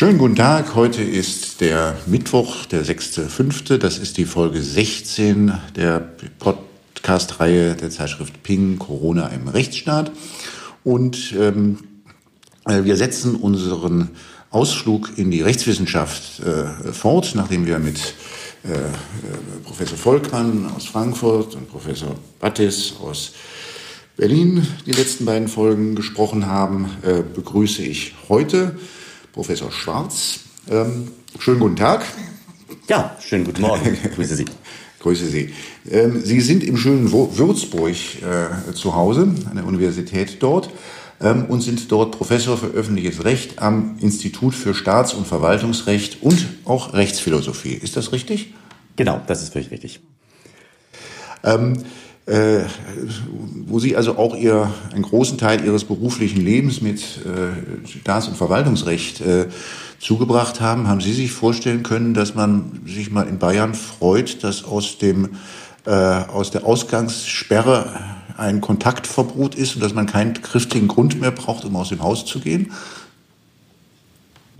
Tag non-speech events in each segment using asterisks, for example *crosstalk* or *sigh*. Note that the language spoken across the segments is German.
Schönen guten Tag. Heute ist der Mittwoch, der 6.5. Das ist die Folge 16 der Podcast-Reihe der Zeitschrift Ping Corona im Rechtsstaat. Und ähm, äh, wir setzen unseren Ausflug in die Rechtswissenschaft äh, fort, nachdem wir mit äh, äh Professor Volkmann aus Frankfurt und Professor Battis aus Berlin die letzten beiden Folgen gesprochen haben, äh, begrüße ich heute Professor Schwarz. Ähm, schönen guten Tag. Ja, schönen guten Morgen. *laughs* Grüße Sie. Grüße Sie. Ähm, Sie sind im schönen Würzburg äh, zu Hause, an der Universität dort, ähm, und sind dort Professor für öffentliches Recht am Institut für Staats- und Verwaltungsrecht und auch Rechtsphilosophie. Ist das richtig? Genau, das ist völlig richtig. Ähm, äh, wo Sie also auch ihr, einen großen Teil Ihres beruflichen Lebens mit äh, Staats- und Verwaltungsrecht äh, zugebracht haben, haben Sie sich vorstellen können, dass man sich mal in Bayern freut, dass aus dem äh, aus der Ausgangssperre ein Kontaktverbot ist und dass man keinen kräftigen Grund mehr braucht, um aus dem Haus zu gehen?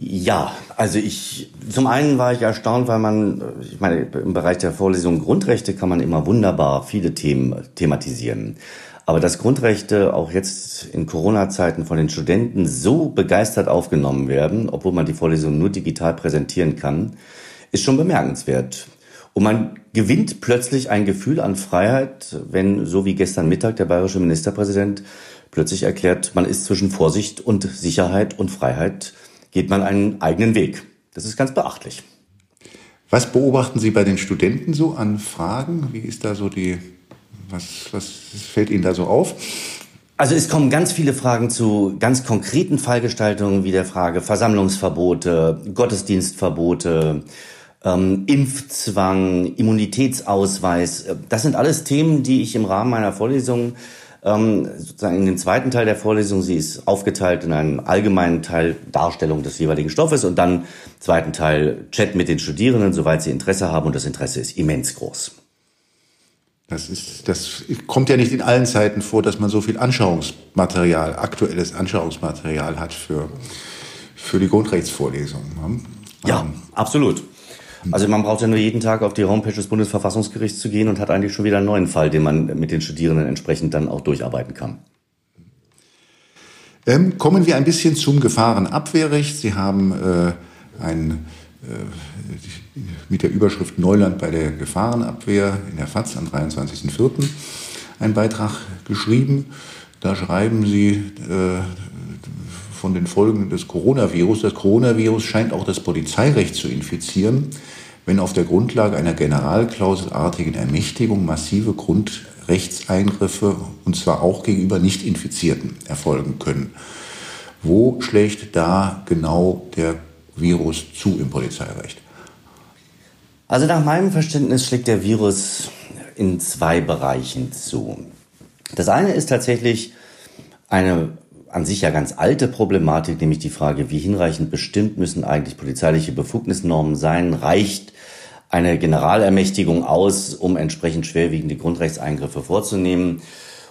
Ja, also ich, zum einen war ich erstaunt, weil man, ich meine, im Bereich der Vorlesung Grundrechte kann man immer wunderbar viele Themen thematisieren. Aber dass Grundrechte auch jetzt in Corona-Zeiten von den Studenten so begeistert aufgenommen werden, obwohl man die Vorlesung nur digital präsentieren kann, ist schon bemerkenswert. Und man gewinnt plötzlich ein Gefühl an Freiheit, wenn, so wie gestern Mittag der bayerische Ministerpräsident plötzlich erklärt, man ist zwischen Vorsicht und Sicherheit und Freiheit geht man einen eigenen Weg. Das ist ganz beachtlich. Was beobachten Sie bei den Studenten so an Fragen? Wie ist da so die, was, was fällt Ihnen da so auf? Also es kommen ganz viele Fragen zu ganz konkreten Fallgestaltungen wie der Frage Versammlungsverbote, Gottesdienstverbote, ähm, Impfzwang, Immunitätsausweis. Das sind alles Themen, die ich im Rahmen meiner Vorlesung ähm, sozusagen in den zweiten Teil der Vorlesung. Sie ist aufgeteilt in einen allgemeinen Teil Darstellung des jeweiligen Stoffes und dann zweiten Teil Chat mit den Studierenden, soweit sie Interesse haben und das Interesse ist immens groß. Das, ist, das kommt ja nicht in allen Zeiten vor, dass man so viel Anschauungsmaterial, aktuelles Anschauungsmaterial hat für, für die Grundrechtsvorlesung. Ne? Ja, ähm, absolut. Also man braucht ja nur jeden Tag auf die Homepage des Bundesverfassungsgerichts zu gehen und hat eigentlich schon wieder einen neuen Fall, den man mit den Studierenden entsprechend dann auch durcharbeiten kann. Ähm, kommen wir ein bisschen zum Gefahrenabwehrrecht. Sie haben äh, ein, äh, mit der Überschrift Neuland bei der Gefahrenabwehr in der FAZ am 23.04. einen Beitrag geschrieben. Da schreiben Sie äh, von den Folgen des Coronavirus. Das Coronavirus scheint auch das Polizeirecht zu infizieren, wenn auf der Grundlage einer generalklauselartigen Ermächtigung massive Grundrechtseingriffe, und zwar auch gegenüber Nicht-Infizierten, erfolgen können. Wo schlägt da genau der Virus zu im Polizeirecht? Also nach meinem Verständnis schlägt der Virus in zwei Bereichen zu. Das eine ist tatsächlich eine an sich ja ganz alte Problematik, nämlich die Frage, wie hinreichend bestimmt müssen eigentlich polizeiliche Befugnisnormen sein? Reicht eine Generalermächtigung aus, um entsprechend schwerwiegende Grundrechtseingriffe vorzunehmen?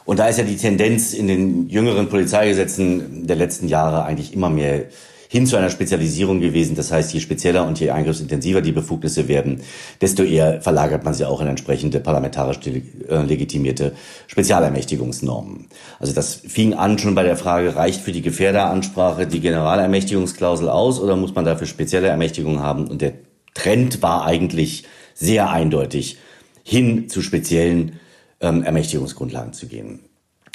Und da ist ja die Tendenz in den jüngeren Polizeigesetzen der letzten Jahre eigentlich immer mehr hin zu einer Spezialisierung gewesen. Das heißt, je spezieller und je eingriffsintensiver die Befugnisse werden, desto eher verlagert man sie auch in entsprechende parlamentarisch äh, legitimierte Spezialermächtigungsnormen. Also das fing an schon bei der Frage, reicht für die Gefährderansprache die Generalermächtigungsklausel aus oder muss man dafür spezielle Ermächtigungen haben? Und der Trend war eigentlich sehr eindeutig, hin zu speziellen ähm, Ermächtigungsgrundlagen zu gehen.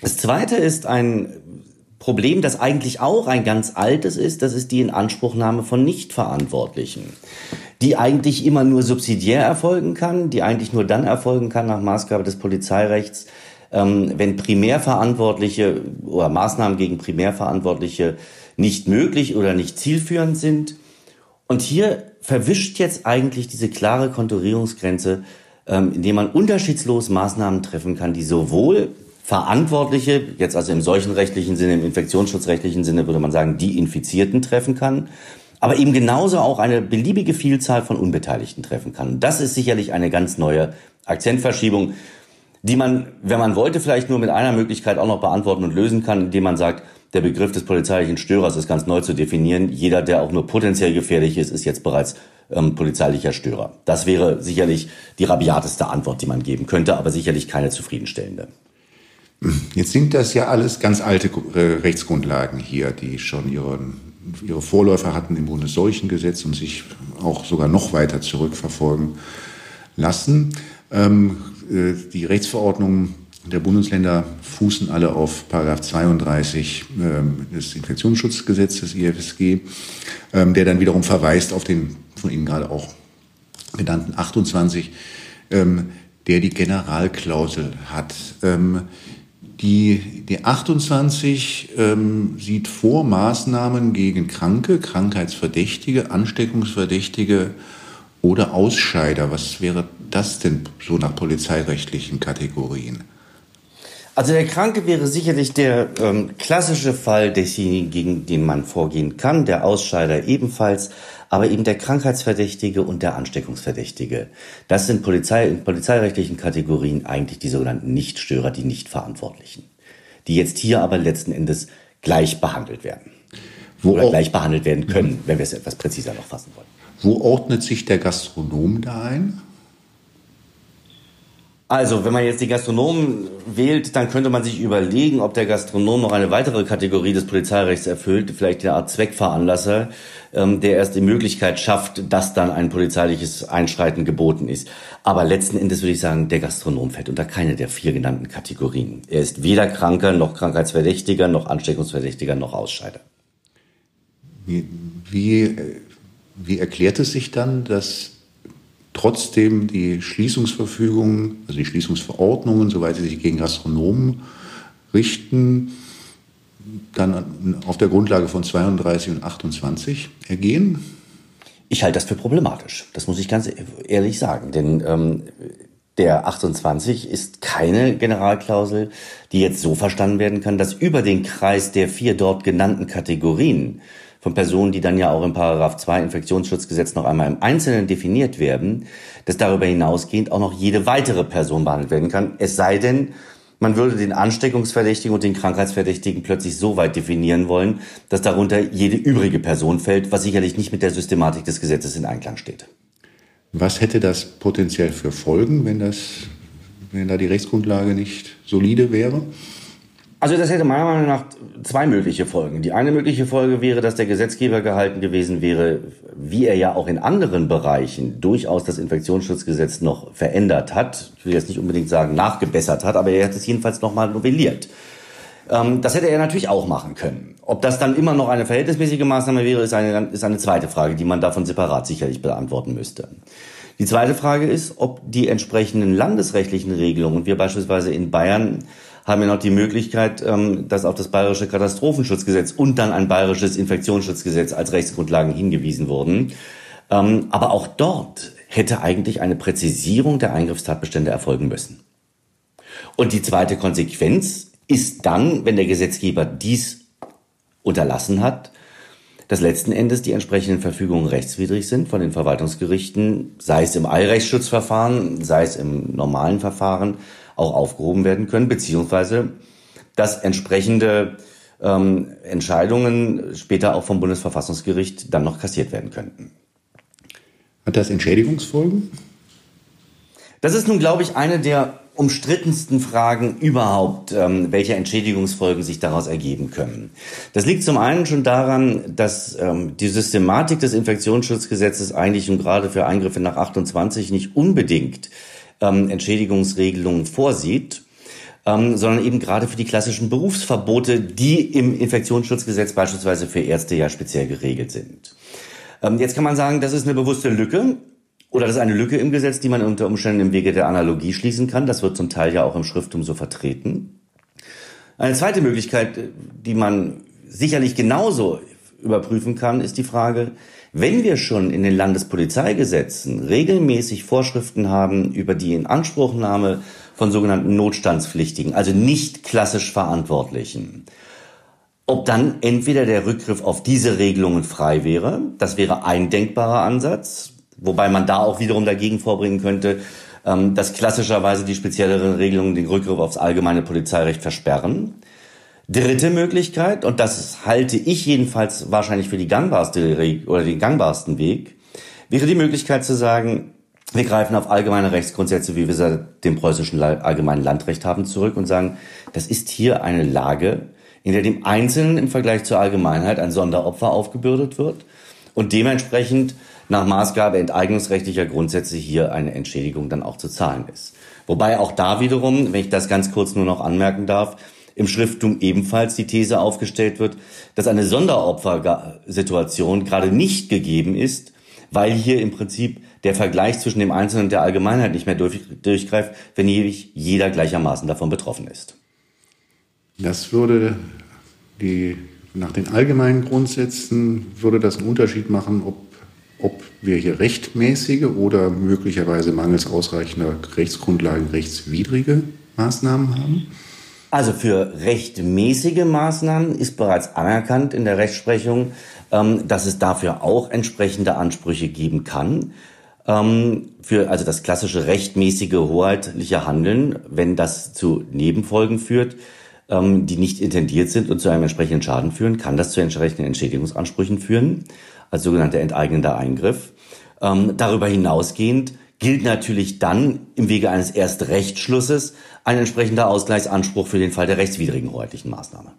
Das zweite ist ein Problem, das eigentlich auch ein ganz altes ist, das ist die Inanspruchnahme von Nichtverantwortlichen, die eigentlich immer nur subsidiär erfolgen kann, die eigentlich nur dann erfolgen kann nach Maßgabe des Polizeirechts, ähm, wenn Primärverantwortliche oder Maßnahmen gegen Primärverantwortliche nicht möglich oder nicht zielführend sind. Und hier verwischt jetzt eigentlich diese klare Konturierungsgrenze, ähm, indem man unterschiedslos Maßnahmen treffen kann, die sowohl Verantwortliche, jetzt also im solchen rechtlichen Sinne, im infektionsschutzrechtlichen Sinne würde man sagen, die Infizierten treffen kann, aber eben genauso auch eine beliebige Vielzahl von Unbeteiligten treffen kann. Das ist sicherlich eine ganz neue Akzentverschiebung, die man, wenn man wollte, vielleicht nur mit einer Möglichkeit auch noch beantworten und lösen kann, indem man sagt, Der Begriff des polizeilichen Störers ist ganz neu zu definieren. Jeder, der auch nur potenziell gefährlich ist, ist jetzt bereits ähm, polizeilicher Störer. Das wäre sicherlich die rabiateste Antwort, die man geben könnte, aber sicherlich keine zufriedenstellende. Jetzt sind das ja alles ganz alte äh, Rechtsgrundlagen hier, die schon ihren, ihre Vorläufer hatten im Bundesseuchengesetz und sich auch sogar noch weiter zurückverfolgen lassen. Ähm, äh, die Rechtsverordnungen der Bundesländer fußen alle auf Paragraph 32 ähm, des Infektionsschutzgesetzes IFSG, ähm, der dann wiederum verweist auf den von Ihnen gerade auch genannten 28, ähm, der die Generalklausel hat. Die, die 28 ähm, sieht vor Maßnahmen gegen Kranke, Krankheitsverdächtige, Ansteckungsverdächtige oder Ausscheider. Was wäre das denn so nach polizeirechtlichen Kategorien? Also der Kranke wäre sicherlich der ähm, klassische Fall desjenigen, gegen den man vorgehen kann, der Ausscheider ebenfalls, aber eben der Krankheitsverdächtige und der Ansteckungsverdächtige. Das sind Polizei, in polizeirechtlichen Kategorien eigentlich die sogenannten Nichtstörer, die Nichtverantwortlichen, die jetzt hier aber letzten Endes gleich behandelt werden. Wo Oder gleich behandelt werden können, wenn wir es etwas präziser noch fassen wollen. Wo ordnet sich der Gastronom da ein? Also, wenn man jetzt die Gastronomen wählt, dann könnte man sich überlegen, ob der Gastronom noch eine weitere Kategorie des Polizeirechts erfüllt, vielleicht eine Art Zweckveranlasser, ähm, der erst die Möglichkeit schafft, dass dann ein polizeiliches Einschreiten geboten ist. Aber letzten Endes würde ich sagen, der Gastronom fällt unter keine der vier genannten Kategorien. Er ist weder Kranker, noch Krankheitsverdächtiger, noch Ansteckungsverdächtiger, noch Ausscheider. Wie, wie, wie erklärt es sich dann, dass trotzdem die Schließungsverfügungen, also die Schließungsverordnungen, soweit sie sich gegen Gastronomen richten, dann auf der Grundlage von 32 und 28 ergehen? Ich halte das für problematisch. Das muss ich ganz ehrlich sagen. Denn ähm, der 28 ist keine Generalklausel, die jetzt so verstanden werden kann, dass über den Kreis der vier dort genannten Kategorien von Personen, die dann ja auch im Paragraph 2 Infektionsschutzgesetz noch einmal im Einzelnen definiert werden, dass darüber hinausgehend auch noch jede weitere Person behandelt werden kann. Es sei denn, man würde den Ansteckungsverdächtigen und den Krankheitsverdächtigen plötzlich so weit definieren wollen, dass darunter jede übrige Person fällt, was sicherlich nicht mit der Systematik des Gesetzes in Einklang steht. Was hätte das potenziell für Folgen, wenn das, wenn da die Rechtsgrundlage nicht solide wäre? Also das hätte meiner Meinung nach zwei mögliche Folgen. Die eine mögliche Folge wäre, dass der Gesetzgeber gehalten gewesen wäre, wie er ja auch in anderen Bereichen durchaus das Infektionsschutzgesetz noch verändert hat. Ich will jetzt nicht unbedingt sagen nachgebessert hat, aber er hat es jedenfalls nochmal novelliert. Ähm, das hätte er natürlich auch machen können. Ob das dann immer noch eine verhältnismäßige Maßnahme wäre, ist eine, ist eine zweite Frage, die man davon separat sicherlich beantworten müsste. Die zweite Frage ist, ob die entsprechenden landesrechtlichen Regelungen, wir beispielsweise in Bayern haben wir noch die Möglichkeit, ähm, dass auf das bayerische Katastrophenschutzgesetz und dann ein bayerisches Infektionsschutzgesetz als Rechtsgrundlagen hingewiesen wurden. Ähm, aber auch dort hätte eigentlich eine Präzisierung der Eingriffstatbestände erfolgen müssen. Und die zweite Konsequenz ist dann, wenn der Gesetzgeber dies unterlassen hat, dass letzten Endes die entsprechenden Verfügungen rechtswidrig sind von den Verwaltungsgerichten, sei es im Eilrechtsschutzverfahren, sei es im normalen Verfahren, auch aufgehoben werden können, beziehungsweise dass entsprechende ähm, Entscheidungen später auch vom Bundesverfassungsgericht dann noch kassiert werden könnten. Hat das Entschädigungsfolgen? Das ist nun, glaube ich, eine der umstrittensten Fragen überhaupt, ähm, welche Entschädigungsfolgen sich daraus ergeben können. Das liegt zum einen schon daran, dass ähm, die Systematik des Infektionsschutzgesetzes eigentlich und gerade für Eingriffe nach 28 nicht unbedingt ähm, Entschädigungsregelungen vorsieht, ähm, sondern eben gerade für die klassischen Berufsverbote, die im Infektionsschutzgesetz beispielsweise für Ärzte ja speziell geregelt sind. Ähm, jetzt kann man sagen, das ist eine bewusste Lücke. Oder das ist eine Lücke im Gesetz, die man unter Umständen im Wege der Analogie schließen kann. Das wird zum Teil ja auch im Schriftum so vertreten. Eine zweite Möglichkeit, die man sicherlich genauso überprüfen kann, ist die Frage, wenn wir schon in den Landespolizeigesetzen regelmäßig Vorschriften haben über die Inanspruchnahme von sogenannten Notstandspflichtigen, also nicht klassisch Verantwortlichen, ob dann entweder der Rückgriff auf diese Regelungen frei wäre, das wäre ein denkbarer Ansatz, wobei man da auch wiederum dagegen vorbringen könnte, ähm, dass klassischerweise die spezielleren Regelungen den Rückgriff aufs allgemeine Polizeirecht versperren. Dritte Möglichkeit, und das halte ich jedenfalls wahrscheinlich für die gangbarste oder den gangbarsten Weg, wäre die Möglichkeit zu sagen, wir greifen auf allgemeine Rechtsgrundsätze, wie wir sie dem preußischen allgemeinen Landrecht haben, zurück und sagen, das ist hier eine Lage, in der dem Einzelnen im Vergleich zur Allgemeinheit ein Sonderopfer aufgebürdet wird und dementsprechend nach Maßgabe enteignungsrechtlicher Grundsätze hier eine Entschädigung dann auch zu zahlen ist. Wobei auch da wiederum, wenn ich das ganz kurz nur noch anmerken darf, im Schrifttum ebenfalls die These aufgestellt wird, dass eine Sonderopfersituation gerade nicht gegeben ist, weil hier im Prinzip der Vergleich zwischen dem Einzelnen und der Allgemeinheit nicht mehr durch, durchgreift, wenn jeder gleichermaßen davon betroffen ist. Das würde die, nach den allgemeinen Grundsätzen würde das einen Unterschied machen, ob, ob wir hier rechtmäßige oder möglicherweise mangels ausreichender Rechtsgrundlagen rechtswidrige Maßnahmen haben? Also für rechtmäßige Maßnahmen ist bereits anerkannt in der Rechtsprechung, ähm, dass es dafür auch entsprechende Ansprüche geben kann. Ähm, für also das klassische rechtmäßige hoheitliche Handeln, wenn das zu Nebenfolgen führt, ähm, die nicht intendiert sind und zu einem entsprechenden Schaden führen, kann das zu entsprechenden Entschädigungsansprüchen führen, als sogenannter enteignender Eingriff. darüber hinausgehend gilt natürlich dann im Wege eines Erstrechtsschlusses ein entsprechender Ausgleichsanspruch für den Fall der rechtswidrigen hoheitlichen Maßnahme.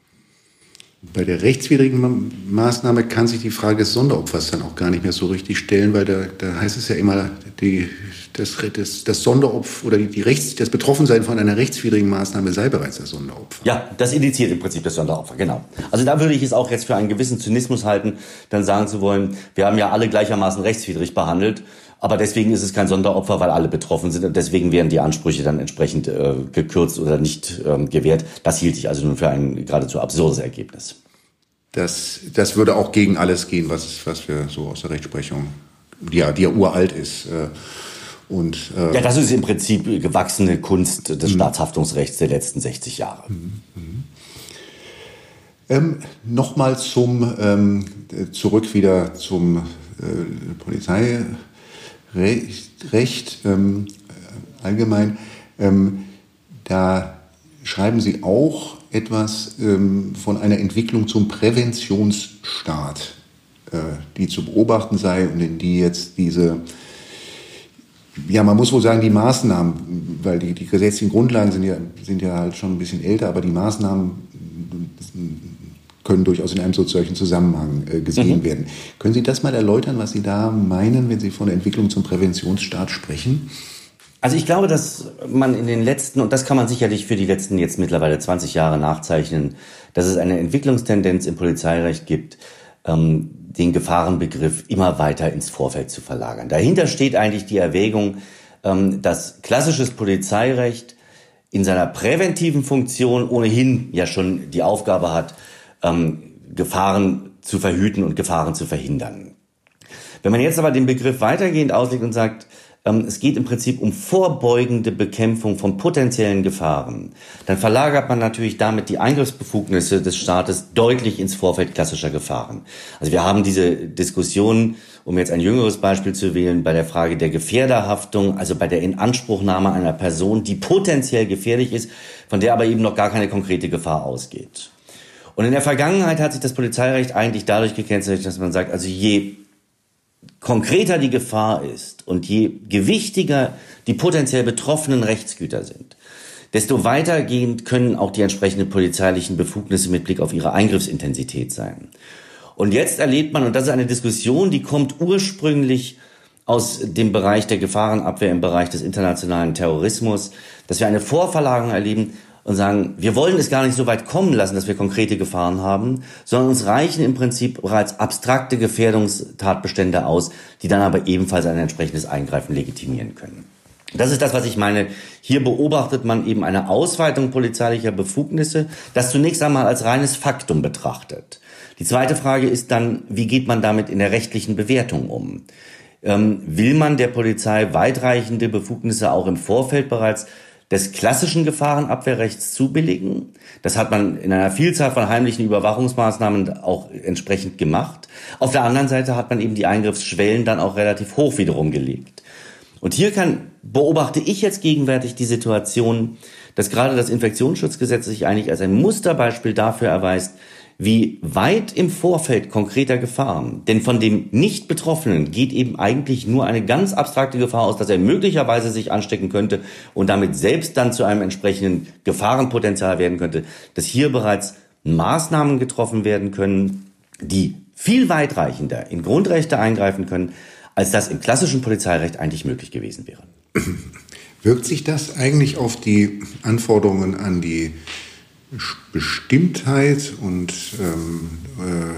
Bei der rechtswidrigen Maßnahme kann sich die Frage des Sonderopfers dann auch gar nicht mehr so richtig stellen, weil da, da heißt es ja immer, die, das, das, das Sonderopfer oder die, die Rechts, das Betroffensein von einer rechtswidrigen Maßnahme sei bereits das Sonderopfer. Ja, das indiziert im Prinzip das Sonderopfer, genau. Also da würde ich es auch jetzt für einen gewissen Zynismus halten, dann sagen zu wollen, wir haben ja alle gleichermaßen rechtswidrig behandelt aber deswegen ist es kein Sonderopfer, weil alle betroffen sind und deswegen werden die Ansprüche dann entsprechend äh, gekürzt oder nicht ähm, gewährt. Das hielt ich also nun für ein geradezu absurdes Ergebnis. Das, das würde auch gegen alles gehen, was, was wir so aus der Rechtsprechung, die ja, die ja uralt ist. Äh, und, äh, ja, das ist im Prinzip gewachsene Kunst des mhm. Staatshaftungsrechts der letzten 60 Jahre. Mhm. mhm. Ähm, Nochmal zum ähm, zurück wieder zum äh, Polizei. Recht, Recht ähm, allgemein, ähm, da schreiben Sie auch etwas ähm, von einer Entwicklung zum Präventionsstaat, äh, die zu beobachten sei und in die jetzt diese, ja, man muss wohl sagen, die Maßnahmen, weil die, die gesetzlichen Grundlagen sind ja, sind ja halt schon ein bisschen älter, aber die Maßnahmen können durchaus in einem solchen Zusammenhang äh, gesehen mhm. werden. Können Sie das mal erläutern, was Sie da meinen, wenn Sie von der Entwicklung zum Präventionsstaat sprechen? Also ich glaube, dass man in den letzten, und das kann man sicherlich für die letzten jetzt mittlerweile 20 Jahre nachzeichnen, dass es eine Entwicklungstendenz im Polizeirecht gibt, ähm, den Gefahrenbegriff immer weiter ins Vorfeld zu verlagern. Dahinter steht eigentlich die Erwägung, ähm, dass klassisches Polizeirecht in seiner präventiven Funktion ohnehin ja schon die Aufgabe hat, ähm, Gefahren zu verhüten und Gefahren zu verhindern. Wenn man jetzt aber den Begriff weitergehend auslegt und sagt, ähm, es geht im Prinzip um vorbeugende Bekämpfung von potenziellen Gefahren, dann verlagert man natürlich damit die Eingriffsbefugnisse des Staates deutlich ins Vorfeld klassischer Gefahren. Also wir haben diese Diskussion, um jetzt ein jüngeres Beispiel zu wählen, bei der Frage der Gefährderhaftung, also bei der Inanspruchnahme einer Person, die potenziell gefährlich ist, von der aber eben noch gar keine konkrete Gefahr ausgeht. Und in der Vergangenheit hat sich das Polizeirecht eigentlich dadurch gekennzeichnet, dass man sagt, also je konkreter die Gefahr ist und je gewichtiger die potenziell betroffenen Rechtsgüter sind, desto weitergehend können auch die entsprechenden polizeilichen Befugnisse mit Blick auf ihre Eingriffsintensität sein. Und jetzt erlebt man, und das ist eine Diskussion, die kommt ursprünglich aus dem Bereich der Gefahrenabwehr im Bereich des internationalen Terrorismus, dass wir eine Vorverlagerung erleben und sagen, wir wollen es gar nicht so weit kommen lassen, dass wir konkrete Gefahren haben, sondern uns reichen im Prinzip bereits abstrakte Gefährdungstatbestände aus, die dann aber ebenfalls ein entsprechendes Eingreifen legitimieren können. Das ist das, was ich meine. Hier beobachtet man eben eine Ausweitung polizeilicher Befugnisse, das zunächst einmal als reines Faktum betrachtet. Die zweite Frage ist dann, wie geht man damit in der rechtlichen Bewertung um? Ähm, will man der Polizei weitreichende Befugnisse auch im Vorfeld bereits des klassischen Gefahrenabwehrrechts zubilligen. Das hat man in einer Vielzahl von heimlichen Überwachungsmaßnahmen auch entsprechend gemacht. Auf der anderen Seite hat man eben die Eingriffsschwellen dann auch relativ hoch wiederum gelegt. Und hier kann, beobachte ich jetzt gegenwärtig die Situation, dass gerade das Infektionsschutzgesetz sich eigentlich als ein Musterbeispiel dafür erweist, wie weit im Vorfeld konkreter Gefahren. Denn von dem Nicht-Betroffenen geht eben eigentlich nur eine ganz abstrakte Gefahr aus, dass er möglicherweise sich anstecken könnte und damit selbst dann zu einem entsprechenden Gefahrenpotenzial werden könnte, dass hier bereits Maßnahmen getroffen werden können, die viel weitreichender in Grundrechte eingreifen können, als das im klassischen Polizeirecht eigentlich möglich gewesen wäre. Wirkt sich das eigentlich auf die Anforderungen an die Bestimmtheit und ähm, äh,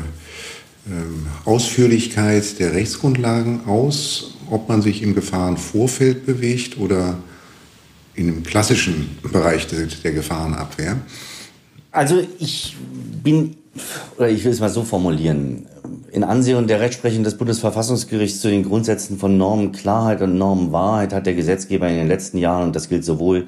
äh, Ausführlichkeit der Rechtsgrundlagen aus, ob man sich im Gefahrenvorfeld bewegt oder in dem klassischen Bereich der, der Gefahrenabwehr? Also ich bin, oder ich will es mal so formulieren, in Ansehung der Rechtsprechung des Bundesverfassungsgerichts zu den Grundsätzen von Normenklarheit und Normenwahrheit hat der Gesetzgeber in den letzten Jahren, und das gilt sowohl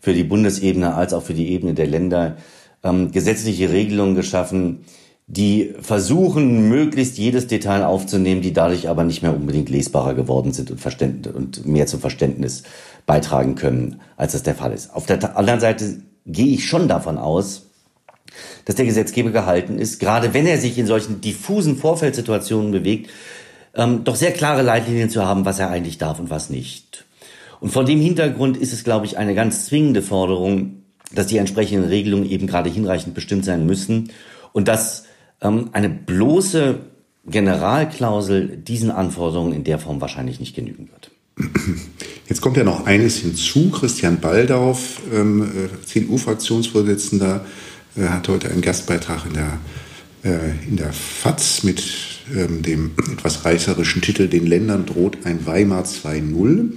für die Bundesebene als auch für die Ebene der Länder ähm, gesetzliche Regelungen geschaffen, die versuchen, möglichst jedes Detail aufzunehmen, die dadurch aber nicht mehr unbedingt lesbarer geworden sind und, Verständnis, und mehr zum Verständnis beitragen können, als das der Fall ist. Auf der anderen Seite gehe ich schon davon aus, dass der Gesetzgeber gehalten ist, gerade wenn er sich in solchen diffusen Vorfeldsituationen bewegt, ähm, doch sehr klare Leitlinien zu haben, was er eigentlich darf und was nicht. Und vor dem Hintergrund ist es, glaube ich, eine ganz zwingende Forderung, dass die entsprechenden Regelungen eben gerade hinreichend bestimmt sein müssen und dass ähm, eine bloße Generalklausel diesen Anforderungen in der Form wahrscheinlich nicht genügen wird. Jetzt kommt ja noch eines hinzu. Christian Baldauf, ähm, äh, CDU-Fraktionsvorsitzender, äh, hat heute einen Gastbeitrag in der, äh, in der FAZ mit ähm, dem etwas reißerischen Titel Den Ländern droht ein Weimar 2.0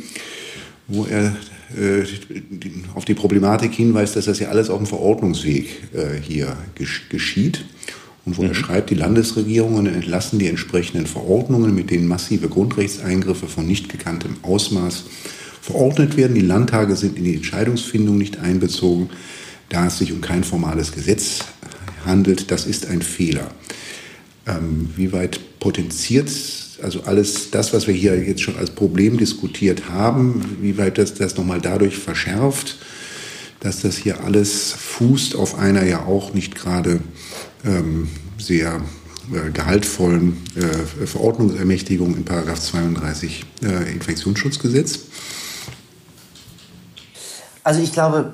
wo er äh, auf die Problematik hinweist, dass das ja alles auf dem Verordnungsweg äh, hier gesch geschieht. Und wo mhm. er schreibt, die Landesregierungen entlassen die entsprechenden Verordnungen, mit denen massive Grundrechtseingriffe von nicht gekanntem Ausmaß verordnet werden. Die Landtage sind in die Entscheidungsfindung nicht einbezogen, da es sich um kein formales Gesetz handelt. Das ist ein Fehler. Ähm, wie weit potenziert also alles das, was wir hier jetzt schon als Problem diskutiert haben, wie weit das das nochmal dadurch verschärft, dass das hier alles fußt auf einer ja auch nicht gerade ähm, sehr äh, gehaltvollen äh, Verordnungsermächtigung in Paragraph 32 äh, Infektionsschutzgesetz? Also ich glaube,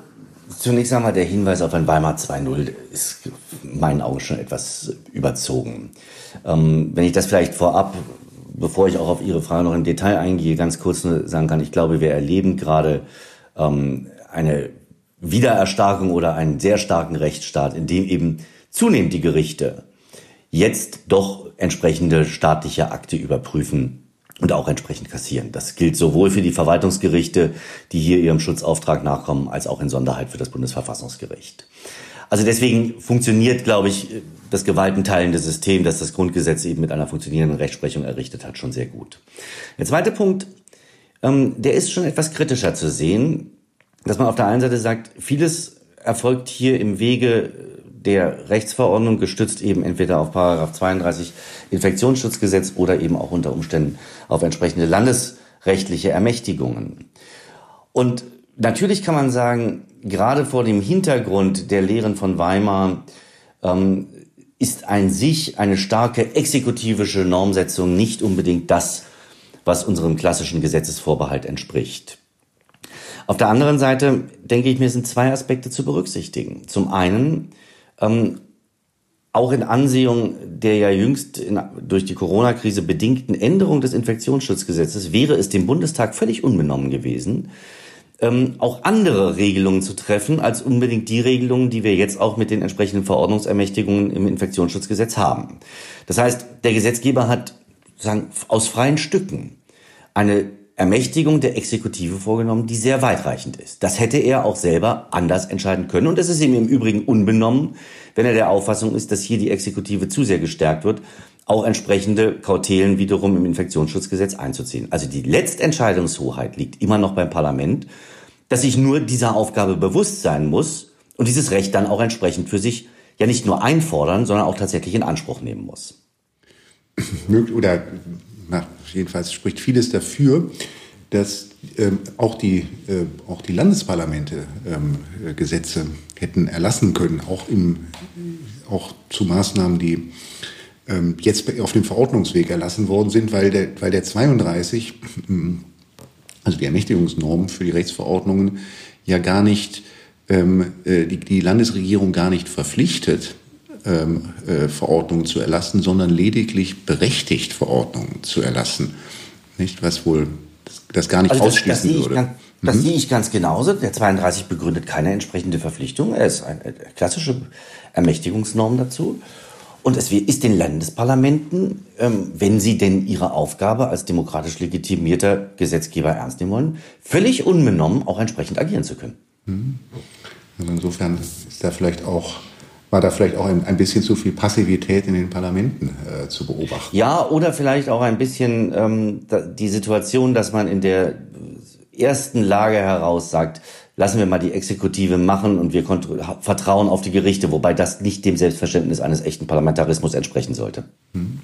zunächst einmal der Hinweis auf ein Weimar 2.0 ist in meinen Augen schon etwas überzogen. Ähm, wenn ich das vielleicht vorab bevor ich auch auf Ihre Frage noch im Detail eingehe, ganz kurz nur sagen kann, ich glaube, wir erleben gerade ähm, eine Wiedererstarkung oder einen sehr starken Rechtsstaat, in dem eben zunehmend die Gerichte jetzt doch entsprechende staatliche Akte überprüfen und auch entsprechend kassieren. Das gilt sowohl für die Verwaltungsgerichte, die hier ihrem Schutzauftrag nachkommen, als auch in Sonderheit für das Bundesverfassungsgericht. Also deswegen funktioniert, glaube ich, das gewaltenteilende System, das das Grundgesetz eben mit einer funktionierenden Rechtsprechung errichtet hat, schon sehr gut. Der zweite Punkt, ähm, der ist schon etwas kritischer zu sehen, dass man auf der einen Seite sagt, vieles erfolgt hier im Wege der Rechtsverordnung gestützt eben entweder auf Paragraph 32 Infektionsschutzgesetz oder eben auch unter Umständen auf entsprechende landesrechtliche Ermächtigungen. Und natürlich kann man sagen, gerade vor dem Hintergrund der Lehren von Weimar ähm, ist ein sich eine starke exekutivische Normsetzung nicht unbedingt das, was unserem klassischen Gesetzesvorbehalt entspricht. Auf der anderen Seite denke ich mir, sind zwei Aspekte zu berücksichtigen. Zum einen, ähm, auch in Ansehung der ja jüngst in, durch die Corona-Krise bedingten Änderung des Infektionsschutzgesetzes wäre es dem Bundestag völlig unbenommen gewesen, ähm, auch andere Regelungen zu treffen, als unbedingt die Regelungen, die wir jetzt auch mit den entsprechenden Verordnungsermächtigungen im Infektionsschutzgesetz haben. Das heißt, der Gesetzgeber hat sagen, aus freien Stücken eine Ermächtigung der Exekutive vorgenommen, die sehr weitreichend ist. Das hätte er auch selber anders entscheiden können. Und das ist ihm im Übrigen unbenommen, wenn er der Auffassung ist, dass hier die Exekutive zu sehr gestärkt wird, auch entsprechende Kautelen wiederum im Infektionsschutzgesetz einzuziehen. Also die Letztentscheidungshoheit liegt immer noch beim Parlament, dass sich nur dieser Aufgabe bewusst sein muss und dieses Recht dann auch entsprechend für sich ja nicht nur einfordern, sondern auch tatsächlich in Anspruch nehmen muss. Oder na, jedenfalls spricht vieles dafür, dass ähm, auch, die, äh, auch die Landesparlamente ähm, Gesetze hätten erlassen können, auch, im, auch zu Maßnahmen, die ähm, jetzt auf dem Verordnungsweg erlassen worden sind, weil der, weil der 32, also die Ermächtigungsnorm für die Rechtsverordnungen, ja gar nicht, ähm, äh, die, die Landesregierung gar nicht verpflichtet, ähm, äh, Verordnungen zu erlassen, sondern lediglich berechtigt, Verordnungen zu erlassen. Nicht, was wohl das, das gar nicht also das, ausschließen das würde. Ganz, das mhm. sehe ich ganz genauso. Der 32 begründet keine entsprechende Verpflichtung. Er ist eine klassische Ermächtigungsnorm dazu. Und es ist den Landesparlamenten, ähm, wenn sie denn ihre Aufgabe als demokratisch legitimierter Gesetzgeber ernst nehmen wollen, völlig unbenommen auch entsprechend agieren zu können. Mhm. Also insofern ist da vielleicht auch war da vielleicht auch ein, ein bisschen zu viel Passivität in den Parlamenten äh, zu beobachten. Ja, oder vielleicht auch ein bisschen ähm, die Situation, dass man in der ersten Lage heraus sagt, lassen wir mal die Exekutive machen und wir vertrauen auf die Gerichte, wobei das nicht dem Selbstverständnis eines echten Parlamentarismus entsprechen sollte. Hm.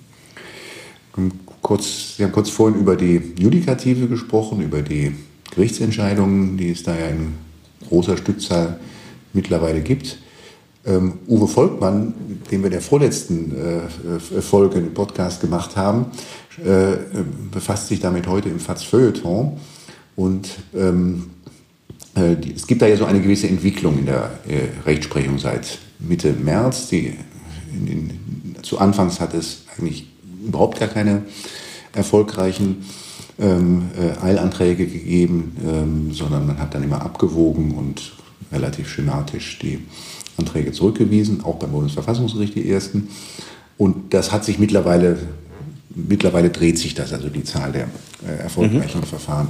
Kurz, Sie haben kurz vorhin über die Judikative gesprochen, über die Gerichtsentscheidungen, die es da ja in großer Stückzahl mittlerweile gibt. Ähm, Uwe Volkmann, den wir in der vorletzten äh, Folge im Podcast gemacht haben, äh, befasst sich damit heute im FATS Feuilleton. Und ähm, äh, es gibt da ja so eine gewisse Entwicklung in der äh, Rechtsprechung seit Mitte März. Die, in, in, zu Anfangs hat es eigentlich überhaupt gar keine erfolgreichen ähm, äh, Eilanträge gegeben, ähm, sondern man hat dann immer abgewogen und relativ schematisch die Anträge zurückgewiesen, auch beim Bundesverfassungsgericht die ersten. Und das hat sich mittlerweile, mittlerweile dreht sich das, also die Zahl der äh, erfolgreichen mhm. Verfahren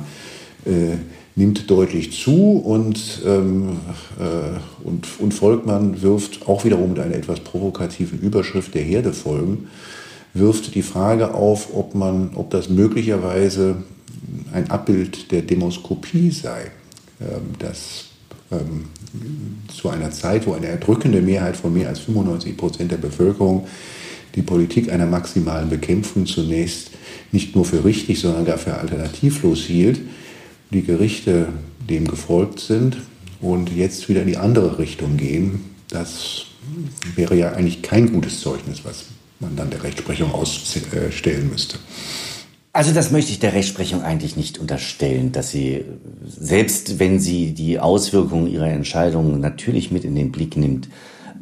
äh, nimmt deutlich zu und, ähm, äh, und, und Volkmann wirft auch wiederum mit einer etwas provokativen Überschrift der Herde folgen, wirft die Frage auf, ob, man, ob das möglicherweise ein Abbild der Demoskopie sei, ähm, das ähm, zu einer Zeit, wo eine erdrückende Mehrheit von mehr als 95 Prozent der Bevölkerung die Politik einer maximalen Bekämpfung zunächst nicht nur für richtig, sondern gar für alternativlos hielt, die Gerichte dem gefolgt sind und jetzt wieder in die andere Richtung gehen. Das wäre ja eigentlich kein gutes Zeugnis, was man dann der Rechtsprechung ausstellen müsste. Also das möchte ich der Rechtsprechung eigentlich nicht unterstellen, dass sie, selbst wenn sie die Auswirkungen ihrer Entscheidungen natürlich mit in den Blick nimmt,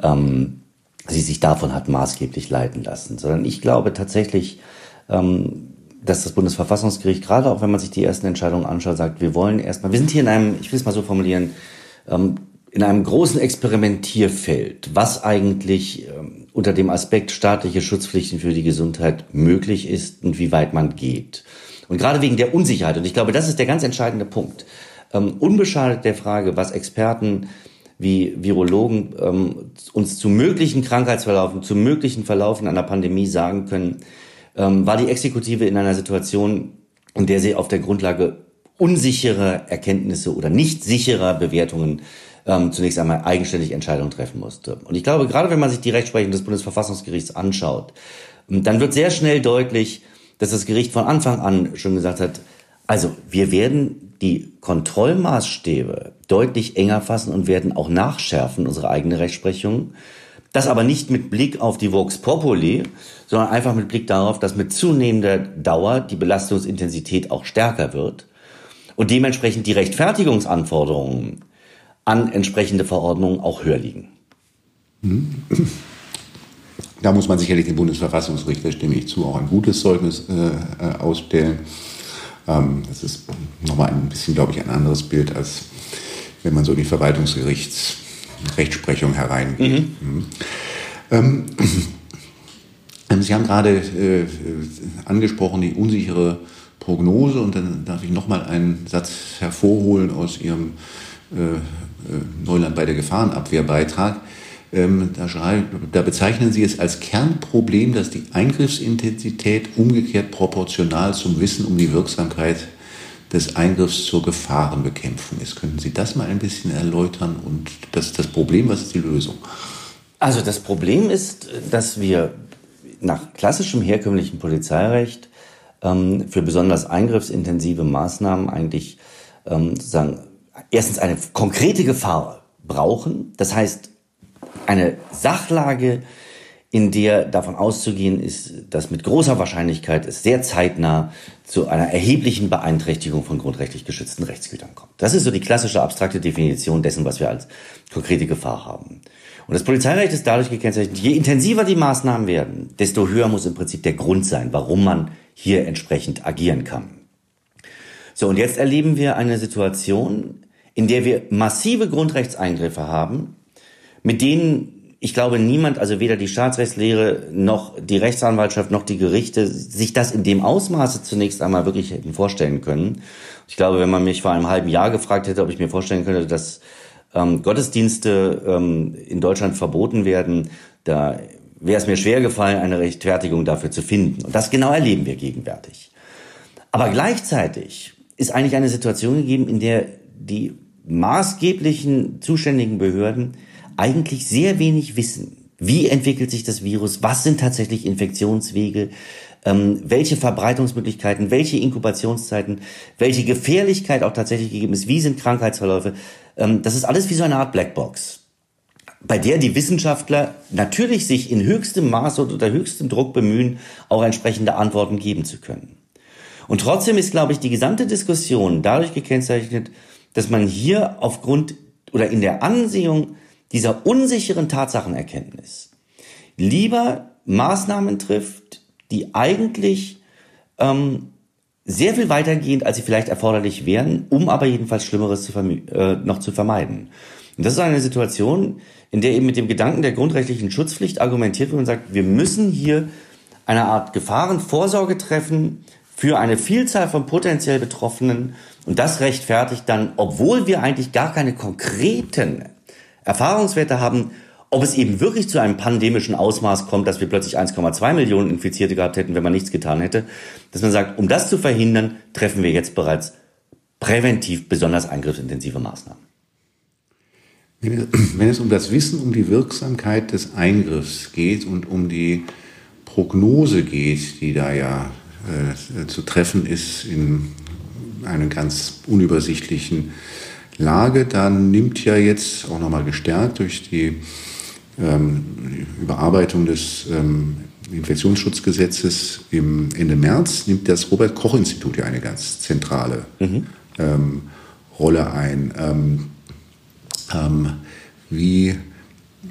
ähm, sie sich davon hat maßgeblich leiten lassen, sondern ich glaube tatsächlich, ähm, dass das Bundesverfassungsgericht, gerade auch wenn man sich die ersten Entscheidungen anschaut, sagt, wir wollen erstmal, wir sind hier in einem, ich will es mal so formulieren, ähm, in einem großen Experimentierfeld, was eigentlich ähm, unter dem Aspekt staatliche Schutzpflichten für die Gesundheit möglich ist und wie weit man geht. Und gerade wegen der Unsicherheit, und ich glaube, das ist der ganz entscheidende Punkt, ähm, unbeschadet der Frage, was Experten wie Virologen ähm, uns zu möglichen Krankheitsverlaufen, zu möglichen Verlaufen einer Pandemie sagen können, ähm, war die Exekutive in einer Situation, in der sie auf der Grundlage unsicherer Erkenntnisse oder nicht sicherer Bewertungen ähm, zunächst einmal eigenständig Entscheidungen treffen musste. Und ich glaube, gerade wenn man sich die Rechtsprechung des Bundesverfassungsgerichts anschaut, ähm, dann wird sehr schnell deutlich, dass das Gericht von Anfang an schon gesagt hat, also wir werden die Kontrollmaßstäbe deutlich enger fassen und werden auch nachschärfen, unsere eigene Rechtsprechung. Das aber nicht mit Blick auf die Vox Populi, sondern einfach mit Blick darauf, dass mit zunehmender Dauer die Belastungsintensität auch stärker wird und dementsprechend die Rechtfertigungsanforderungen an entsprechende Verordnungen auch höher liegen. Da muss man sicherlich dem Bundesverfassungsgericht, da stimme ich zu, auch ein gutes Zeugnis äh, äh ausstellen. Ähm, das ist nochmal ein bisschen, glaube ich, ein anderes Bild, als wenn man so die Verwaltungsgerichtsrechtsprechung hereingeht. Mhm. Mhm. Ähm, Sie haben gerade äh, angesprochen, die unsichere Prognose und dann darf ich nochmal einen Satz hervorholen aus Ihrem äh, äh, Neuland bei der Gefahrenabwehrbeitrag. Ähm, da, da, bezeichnen Sie es als Kernproblem, dass die Eingriffsintensität umgekehrt proportional zum Wissen um die Wirksamkeit des Eingriffs zur Gefahrenbekämpfung ist. Könnten Sie das mal ein bisschen erläutern und das, das Problem, was ist die Lösung? Also das Problem ist, dass wir nach klassischem herkömmlichen Polizeirecht ähm, für besonders eingriffsintensive Maßnahmen eigentlich ähm, sozusagen erstens eine konkrete Gefahr brauchen. Das heißt, eine Sachlage, in der davon auszugehen ist, dass mit großer Wahrscheinlichkeit es sehr zeitnah zu einer erheblichen Beeinträchtigung von grundrechtlich geschützten Rechtsgütern kommt. Das ist so die klassische abstrakte Definition dessen, was wir als konkrete Gefahr haben. Und das Polizeirecht ist dadurch gekennzeichnet, je intensiver die Maßnahmen werden, desto höher muss im Prinzip der Grund sein, warum man hier entsprechend agieren kann. So, und jetzt erleben wir eine Situation, in der wir massive Grundrechtseingriffe haben, mit denen ich glaube, niemand, also weder die Staatsrechtslehre noch die Rechtsanwaltschaft noch die Gerichte, sich das in dem Ausmaße zunächst einmal wirklich hätten vorstellen können. Ich glaube, wenn man mich vor einem halben Jahr gefragt hätte, ob ich mir vorstellen könnte, dass ähm, Gottesdienste ähm, in Deutschland verboten werden, da wäre es mir schwer gefallen, eine Rechtfertigung dafür zu finden. Und das genau erleben wir gegenwärtig. Aber gleichzeitig ist eigentlich eine Situation gegeben, in der die maßgeblichen zuständigen Behörden eigentlich sehr wenig wissen. Wie entwickelt sich das Virus? Was sind tatsächlich Infektionswege? Ähm, welche Verbreitungsmöglichkeiten? Welche Inkubationszeiten? Welche Gefährlichkeit auch tatsächlich gegeben ist? Wie sind Krankheitsverläufe? Ähm, das ist alles wie so eine Art Blackbox bei der die Wissenschaftler natürlich sich in höchstem Maße und unter höchstem Druck bemühen, auch entsprechende Antworten geben zu können. Und trotzdem ist, glaube ich, die gesamte Diskussion dadurch gekennzeichnet, dass man hier aufgrund oder in der Ansehung dieser unsicheren Tatsachenerkenntnis lieber Maßnahmen trifft, die eigentlich ähm, sehr viel weitergehend, als sie vielleicht erforderlich wären, um aber jedenfalls Schlimmeres zu äh, noch zu vermeiden. Und das ist eine Situation, in der eben mit dem Gedanken der grundrechtlichen Schutzpflicht argumentiert wird und sagt, wir müssen hier eine Art Gefahrenvorsorge treffen für eine Vielzahl von potenziell Betroffenen. Und das rechtfertigt dann, obwohl wir eigentlich gar keine konkreten Erfahrungswerte haben, ob es eben wirklich zu einem pandemischen Ausmaß kommt, dass wir plötzlich 1,2 Millionen Infizierte gehabt hätten, wenn man nichts getan hätte, dass man sagt, um das zu verhindern, treffen wir jetzt bereits präventiv besonders eingriffsintensive Maßnahmen. *clears throat* Wenn es um das Wissen um die Wirksamkeit des Eingriffs geht und um die Prognose geht, die da ja äh, zu treffen ist in einer ganz unübersichtlichen Lage, dann nimmt ja jetzt auch nochmal gestärkt durch die ähm, Überarbeitung des ähm, Infektionsschutzgesetzes im Ende März, nimmt das Robert-Koch-Institut ja eine ganz zentrale mhm. ähm, Rolle ein. Ähm, ähm, wie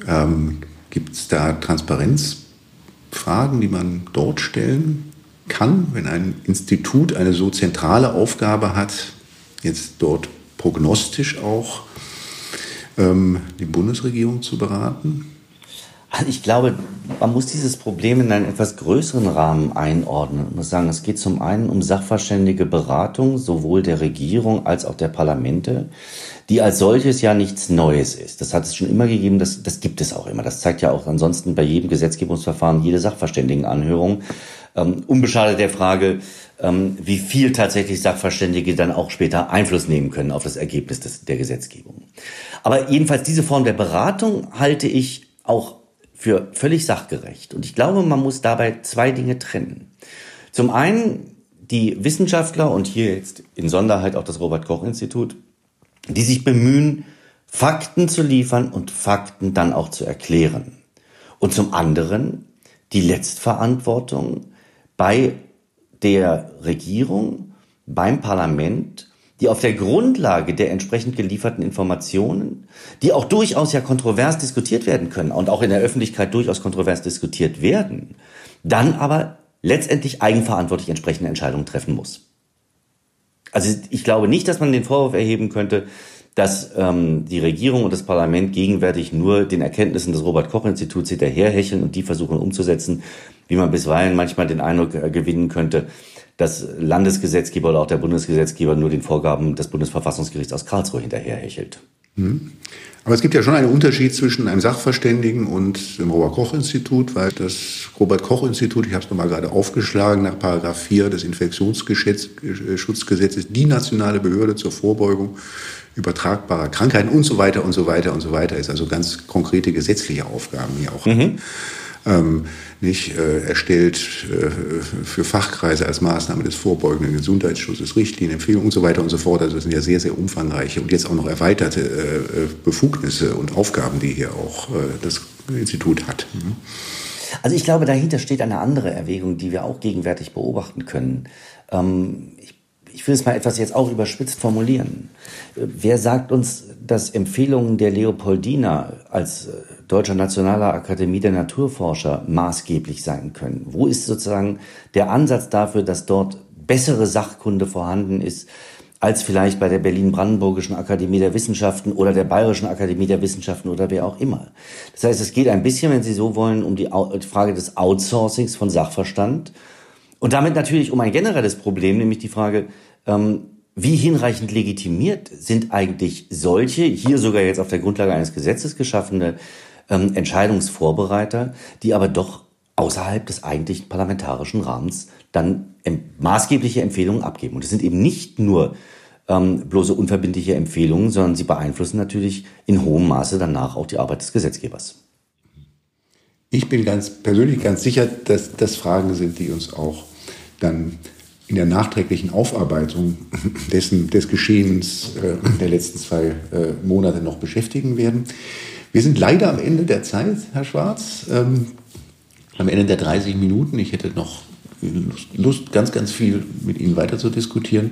ähm, gibt es da Transparenzfragen, die man dort stellen kann, wenn ein Institut eine so zentrale Aufgabe hat, jetzt dort prognostisch auch ähm, die Bundesregierung zu beraten? Also ich glaube, man muss dieses Problem in einen etwas größeren Rahmen einordnen. Ich muss sagen, es geht zum einen um sachverständige Beratung, sowohl der Regierung als auch der Parlamente, die als solches ja nichts Neues ist. Das hat es schon immer gegeben, das, das gibt es auch immer. Das zeigt ja auch ansonsten bei jedem Gesetzgebungsverfahren jede Sachverständigenanhörung. Ähm, unbeschadet der Frage, wie viel tatsächlich Sachverständige dann auch später Einfluss nehmen können auf das Ergebnis des, der Gesetzgebung. Aber jedenfalls diese Form der Beratung halte ich auch für völlig sachgerecht. Und ich glaube, man muss dabei zwei Dinge trennen. Zum einen die Wissenschaftler und hier jetzt in Sonderheit auch das Robert Koch Institut, die sich bemühen, Fakten zu liefern und Fakten dann auch zu erklären. Und zum anderen die Letztverantwortung bei der Regierung, beim Parlament, die auf der Grundlage der entsprechend gelieferten Informationen, die auch durchaus ja kontrovers diskutiert werden können und auch in der Öffentlichkeit durchaus kontrovers diskutiert werden, dann aber letztendlich eigenverantwortlich entsprechende Entscheidungen treffen muss. Also ich glaube nicht, dass man den Vorwurf erheben könnte, dass ähm, die Regierung und das Parlament gegenwärtig nur den Erkenntnissen des Robert Koch Instituts hinterherhecheln und die versuchen umzusetzen, wie man bisweilen manchmal den Eindruck äh, gewinnen könnte, dass Landesgesetzgeber oder auch der Bundesgesetzgeber nur den Vorgaben des Bundesverfassungsgerichts aus Karlsruhe hinterherhechelt. Mhm. Aber es gibt ja schon einen Unterschied zwischen einem Sachverständigen und dem Robert-Koch-Institut, weil das Robert-Koch-Institut, ich habe es nochmal gerade aufgeschlagen, nach Paragraph 4 des Infektionsschutzgesetzes die nationale Behörde zur Vorbeugung übertragbarer Krankheiten und so weiter und so weiter und so weiter ist. Also ganz konkrete gesetzliche Aufgaben hier auch. Mhm. ähm, nicht äh, erstellt äh, für Fachkreise als Maßnahme des vorbeugenden Gesundheitsschutzes, Richtlinien, Empfehlungen und so weiter und so fort. Also das sind ja sehr, sehr umfangreiche und jetzt auch noch erweiterte äh, Befugnisse und Aufgaben, die hier auch äh, das Institut hat. Mhm. Also ich glaube, dahinter steht eine andere Erwägung, die wir auch gegenwärtig beobachten können. Ähm, ich, ich will es mal etwas jetzt auch überspitzt formulieren. Wer sagt uns, dass Empfehlungen der Leopoldina als äh, Deutscher Nationaler Akademie der Naturforscher maßgeblich sein können? Wo ist sozusagen der Ansatz dafür, dass dort bessere Sachkunde vorhanden ist, als vielleicht bei der Berlin-Brandenburgischen Akademie der Wissenschaften oder der Bayerischen Akademie der Wissenschaften oder wer auch immer. Das heißt, es geht ein bisschen, wenn Sie so wollen, um die Frage des Outsourcings von Sachverstand und damit natürlich um ein generelles Problem, nämlich die Frage, ähm, wie hinreichend legitimiert sind eigentlich solche, hier sogar jetzt auf der Grundlage eines Gesetzes geschaffene ähm, Entscheidungsvorbereiter, die aber doch außerhalb des eigentlichen parlamentarischen Rahmens dann maßgebliche Empfehlungen abgeben. Und es sind eben nicht nur ähm, bloße unverbindliche Empfehlungen, sondern sie beeinflussen natürlich in hohem Maße danach auch die Arbeit des Gesetzgebers. Ich bin ganz persönlich ganz sicher, dass das Fragen sind, die uns auch dann in der nachträglichen Aufarbeitung *laughs* dessen, des Geschehens äh, der letzten zwei äh, Monate noch beschäftigen werden. Wir sind leider am Ende der Zeit, Herr Schwarz, ähm, am Ende der 30 Minuten. Ich hätte noch Lust, ganz, ganz viel mit Ihnen weiter zu diskutieren.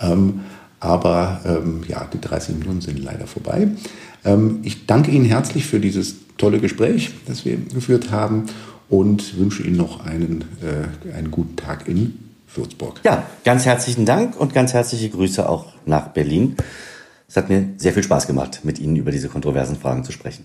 Ähm, aber ähm, ja, die 30 Minuten sind leider vorbei. Ähm, ich danke Ihnen herzlich für dieses tolle Gespräch, das wir geführt haben und wünsche Ihnen noch einen, äh, einen guten Tag in Würzburg. Ja, ganz herzlichen Dank und ganz herzliche Grüße auch nach Berlin. Es hat mir sehr viel Spaß gemacht, mit Ihnen über diese kontroversen Fragen zu sprechen.